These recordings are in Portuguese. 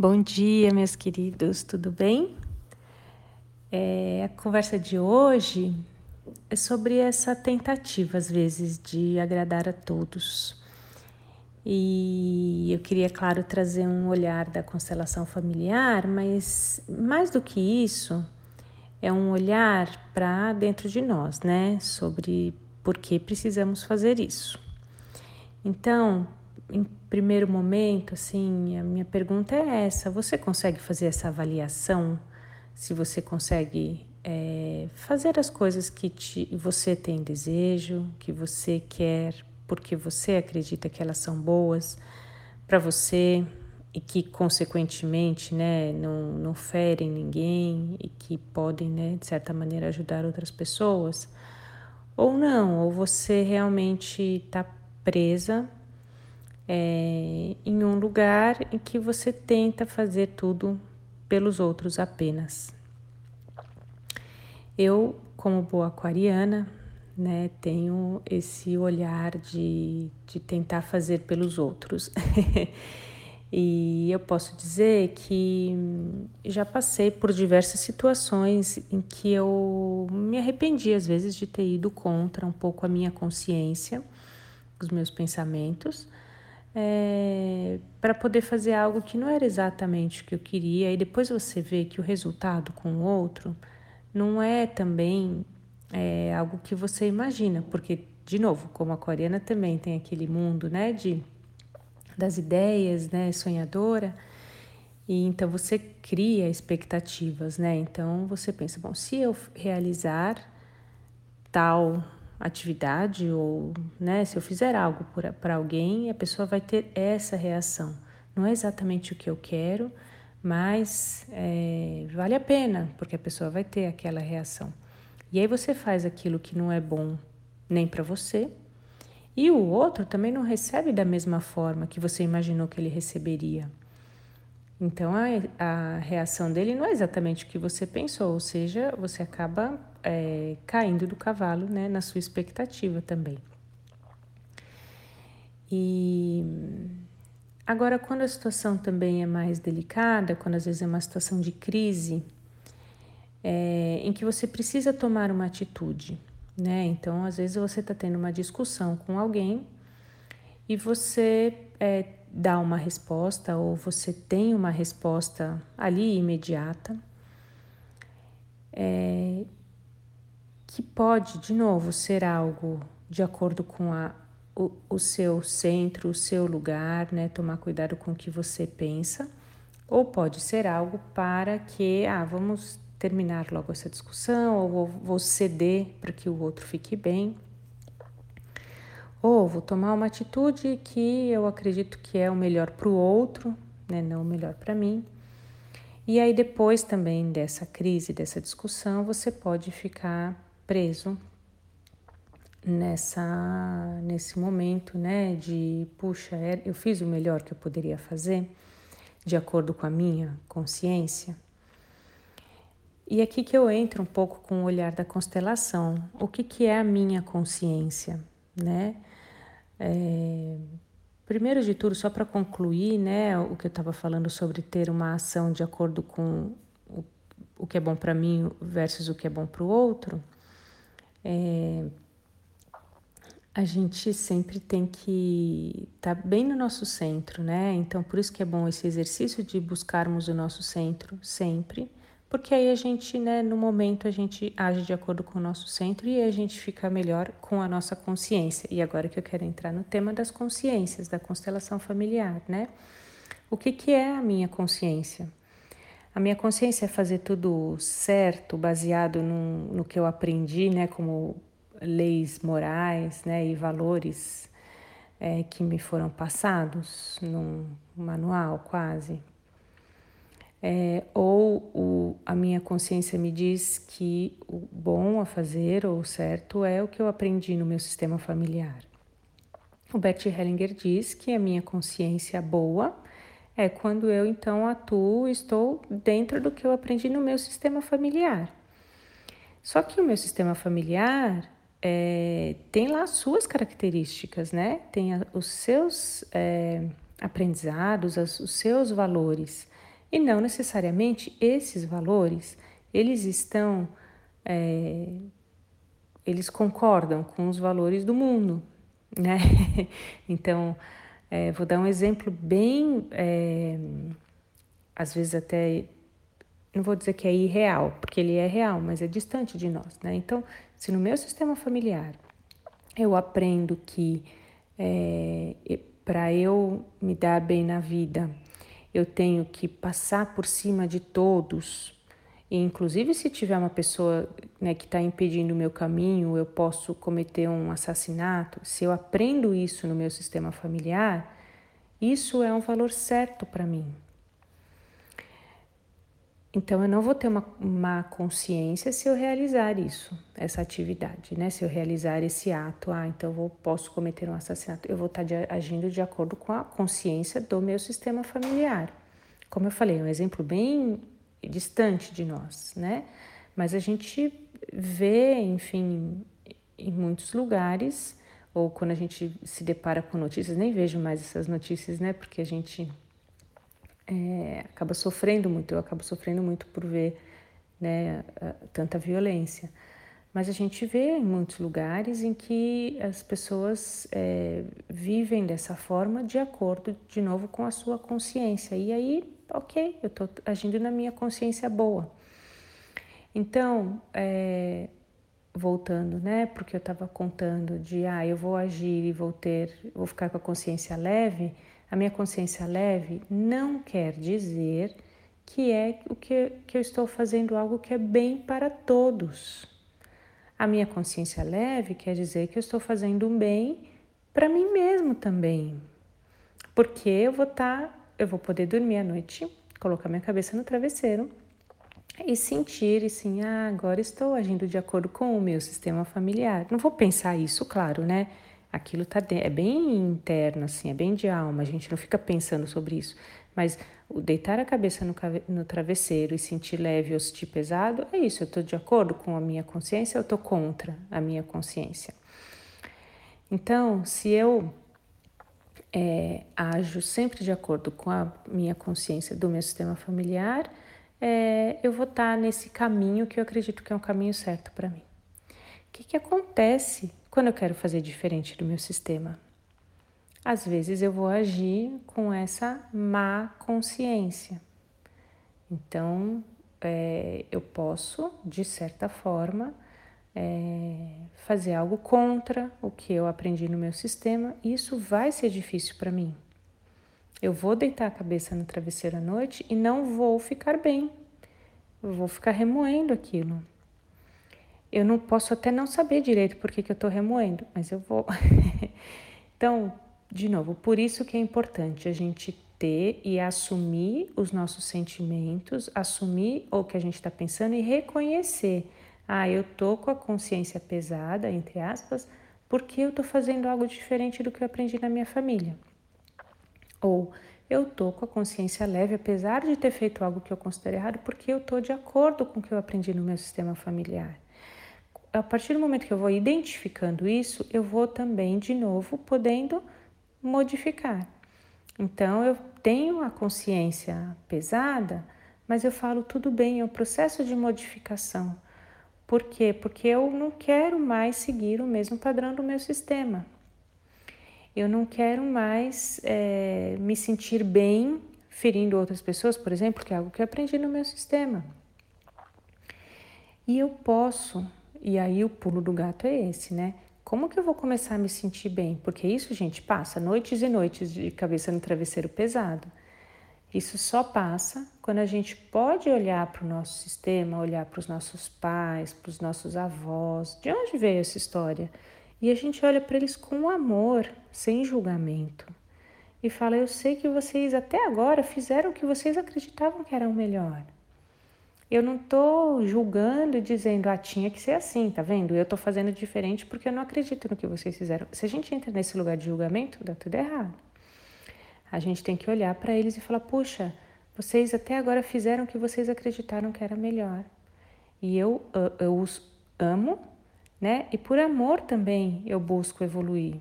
Bom dia, meus queridos, tudo bem? É, a conversa de hoje é sobre essa tentativa, às vezes, de agradar a todos. E eu queria, claro, trazer um olhar da constelação familiar, mas mais do que isso, é um olhar para dentro de nós, né? Sobre por que precisamos fazer isso. Então, em primeiro momento, assim, a minha pergunta é essa: você consegue fazer essa avaliação? Se você consegue é, fazer as coisas que te, você tem desejo, que você quer, porque você acredita que elas são boas para você e que, consequentemente, né, não, não ferem ninguém e que podem, né, de certa maneira, ajudar outras pessoas? Ou não, ou você realmente está presa é, em um lugar em que você tenta fazer tudo pelos outros apenas. Eu, como boa aquariana, né, tenho esse olhar de, de tentar fazer pelos outros. e eu posso dizer que já passei por diversas situações em que eu me arrependi, às vezes, de ter ido contra um pouco a minha consciência, os meus pensamentos é, para poder fazer algo que não era exatamente o que eu queria, e depois você vê que o resultado com o outro não é também é, algo que você imagina, porque, de novo, como a coreana também tem aquele mundo né, de, das ideias, né, sonhadora, e então você cria expectativas, né? Então você pensa, bom, se eu realizar tal atividade ou né, se eu fizer algo para alguém, a pessoa vai ter essa reação. Não é exatamente o que eu quero, mas é, vale a pena, porque a pessoa vai ter aquela reação. E aí você faz aquilo que não é bom nem para você, e o outro também não recebe da mesma forma que você imaginou que ele receberia. Então a, a reação dele não é exatamente o que você pensou, ou seja, você acaba é, caindo do cavalo né, na sua expectativa também. E agora, quando a situação também é mais delicada, quando às vezes é uma situação de crise, é, em que você precisa tomar uma atitude, né? Então, às vezes você está tendo uma discussão com alguém e você é, dá uma resposta ou você tem uma resposta ali imediata. É, que pode, de novo, ser algo de acordo com a, o, o seu centro, o seu lugar, né? Tomar cuidado com o que você pensa, ou pode ser algo para que, ah, vamos terminar logo essa discussão, ou vou ceder para que o outro fique bem. Ou vou tomar uma atitude que eu acredito que é o melhor para o outro, né, não o melhor para mim. E aí, depois também dessa crise, dessa discussão, você pode ficar preso nessa nesse momento, né, de puxa, é, eu fiz o melhor que eu poderia fazer, de acordo com a minha consciência. E aqui que eu entro um pouco com o olhar da constelação. O que, que é a minha consciência, né? É, primeiro de tudo, só para concluir, né, o que eu estava falando sobre ter uma ação de acordo com o, o que é bom para mim versus o que é bom para o outro é, a gente sempre tem que estar tá bem no nosso centro, né? Então, por isso que é bom esse exercício de buscarmos o nosso centro sempre, porque aí a gente, né, no momento, a gente age de acordo com o nosso centro e a gente fica melhor com a nossa consciência. E agora que eu quero entrar no tema das consciências, da constelação familiar, né? O que, que é a minha consciência? A minha consciência é fazer tudo certo, baseado no, no que eu aprendi, né, como leis morais, né, e valores é, que me foram passados num manual, quase. É, ou o, a minha consciência me diz que o bom a fazer ou o certo é o que eu aprendi no meu sistema familiar. O Bert Hellinger diz que a minha consciência boa é quando eu então atuo, estou dentro do que eu aprendi no meu sistema familiar. Só que o meu sistema familiar é, tem lá as suas características, né? Tem a, os seus é, aprendizados, as, os seus valores. E não necessariamente esses valores, eles estão, é, eles concordam com os valores do mundo, né? então, é, vou dar um exemplo bem, é, às vezes até, não vou dizer que é irreal, porque ele é real, mas é distante de nós, né? Então, se no meu sistema familiar eu aprendo que é, para eu me dar bem na vida, eu tenho que passar por cima de todos, e inclusive se tiver uma pessoa né, que está impedindo o meu caminho, eu posso cometer um assassinato. Se eu aprendo isso no meu sistema familiar, isso é um valor certo para mim. Então eu não vou ter uma, uma consciência se eu realizar isso, essa atividade, né? Se eu realizar esse ato, ah, então eu posso cometer um assassinato. Eu vou estar de, agindo de acordo com a consciência do meu sistema familiar. Como eu falei, é um exemplo bem distante de nós, né? Mas a gente vê, enfim, em muitos lugares, ou quando a gente se depara com notícias, nem vejo mais essas notícias, né? Porque a gente é, acaba sofrendo muito, eu acabo sofrendo muito por ver né, tanta violência. Mas a gente vê em muitos lugares em que as pessoas é, vivem dessa forma de acordo, de novo, com a sua consciência. E aí, ok, eu estou agindo na minha consciência boa. Então, é, voltando, né? Porque eu estava contando de, ah, eu vou agir e vou ter, vou ficar com a consciência leve. A minha consciência leve não quer dizer que é o que, que eu estou fazendo algo que é bem para todos. A minha consciência leve quer dizer que eu estou fazendo um bem para mim mesmo também. Porque eu vou estar, tá, eu vou poder dormir à noite, colocar minha cabeça no travesseiro e sentir assim, ah, agora estou agindo de acordo com o meu sistema familiar. Não vou pensar isso, claro, né? aquilo tá de, é bem interno, assim, é bem de alma, a gente não fica pensando sobre isso. Mas o deitar a cabeça no, no travesseiro e sentir leve ou sentir pesado, é isso, eu estou de acordo com a minha consciência ou estou contra a minha consciência. Então, se eu é, ajo sempre de acordo com a minha consciência do meu sistema familiar, é, eu vou estar tá nesse caminho que eu acredito que é um caminho certo para mim. O que, que acontece quando eu quero fazer diferente do meu sistema? Às vezes eu vou agir com essa má consciência. Então, é, eu posso, de certa forma, é, fazer algo contra o que eu aprendi no meu sistema, e isso vai ser difícil para mim. Eu vou deitar a cabeça no travesseiro à noite e não vou ficar bem. Eu vou ficar remoendo aquilo. Eu não posso até não saber direito por que, que eu estou remoendo, mas eu vou. então, de novo, por isso que é importante a gente ter e assumir os nossos sentimentos, assumir o que a gente está pensando e reconhecer. Ah, eu tô com a consciência pesada, entre aspas, porque eu estou fazendo algo diferente do que eu aprendi na minha família. Ou eu tô com a consciência leve, apesar de ter feito algo que eu considero errado, porque eu tô de acordo com o que eu aprendi no meu sistema familiar a partir do momento que eu vou identificando isso, eu vou também, de novo, podendo modificar. Então, eu tenho a consciência pesada, mas eu falo tudo bem, é um processo de modificação. Por quê? Porque eu não quero mais seguir o mesmo padrão do meu sistema. Eu não quero mais é, me sentir bem ferindo outras pessoas, por exemplo, que é algo que eu aprendi no meu sistema. E eu posso e aí o pulo do gato é esse, né? Como que eu vou começar a me sentir bem? Porque isso, gente, passa noites e noites de cabeça no travesseiro pesado. Isso só passa quando a gente pode olhar para o nosso sistema, olhar para os nossos pais, para os nossos avós, de onde veio essa história? E a gente olha para eles com amor, sem julgamento. E fala: Eu sei que vocês até agora fizeram o que vocês acreditavam que era o melhor. Eu não estou julgando e dizendo, ah, tinha que ser assim, tá vendo? Eu estou fazendo diferente porque eu não acredito no que vocês fizeram. Se a gente entra nesse lugar de julgamento, dá tudo errado. A gente tem que olhar para eles e falar, puxa, vocês até agora fizeram o que vocês acreditaram que era melhor. E eu, eu os amo, né? E por amor também eu busco evoluir.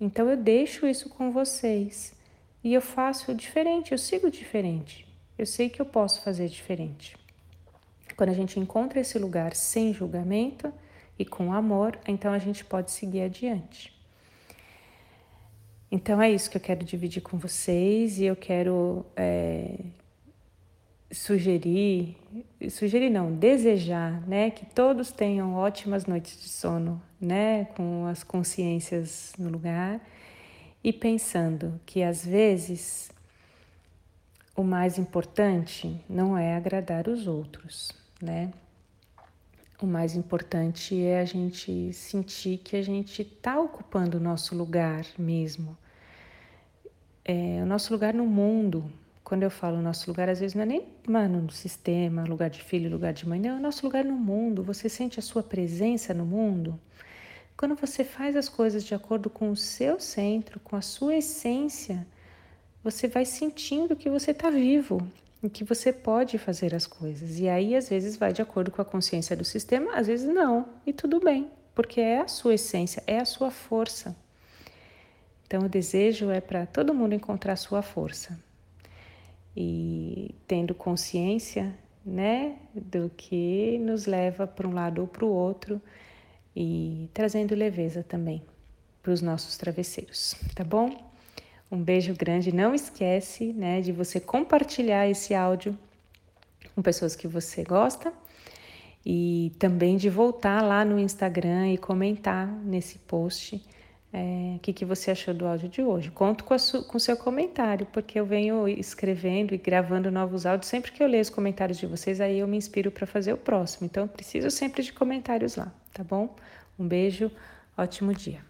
Então eu deixo isso com vocês. E eu faço diferente, eu sigo diferente. eu sei que eu posso fazer diferente. Quando a gente encontra esse lugar sem julgamento e com amor, então a gente pode seguir adiante. Então é isso que eu quero dividir com vocês e eu quero é, sugerir, sugerir não, desejar, né, que todos tenham ótimas noites de sono, né, com as consciências no lugar e pensando que às vezes o mais importante não é agradar os outros, né? O mais importante é a gente sentir que a gente está ocupando o nosso lugar mesmo. É, o nosso lugar no mundo, quando eu falo nosso lugar, às vezes não é nem, mano, no sistema, lugar de filho, lugar de mãe, não, é nosso lugar no mundo. Você sente a sua presença no mundo. Quando você faz as coisas de acordo com o seu centro, com a sua essência, você vai sentindo que você está vivo e que você pode fazer as coisas. E aí, às vezes, vai de acordo com a consciência do sistema, às vezes não, e tudo bem, porque é a sua essência, é a sua força. Então, o desejo é para todo mundo encontrar a sua força e tendo consciência, né, do que nos leva para um lado ou para o outro e trazendo leveza também para os nossos travesseiros, tá bom? Um beijo grande. Não esquece, né, de você compartilhar esse áudio com pessoas que você gosta e também de voltar lá no Instagram e comentar nesse post é, o que, que você achou do áudio de hoje. Conto com o seu comentário, porque eu venho escrevendo e gravando novos áudios. Sempre que eu leio os comentários de vocês, aí eu me inspiro para fazer o próximo. Então, preciso sempre de comentários lá, tá bom? Um beijo, ótimo dia.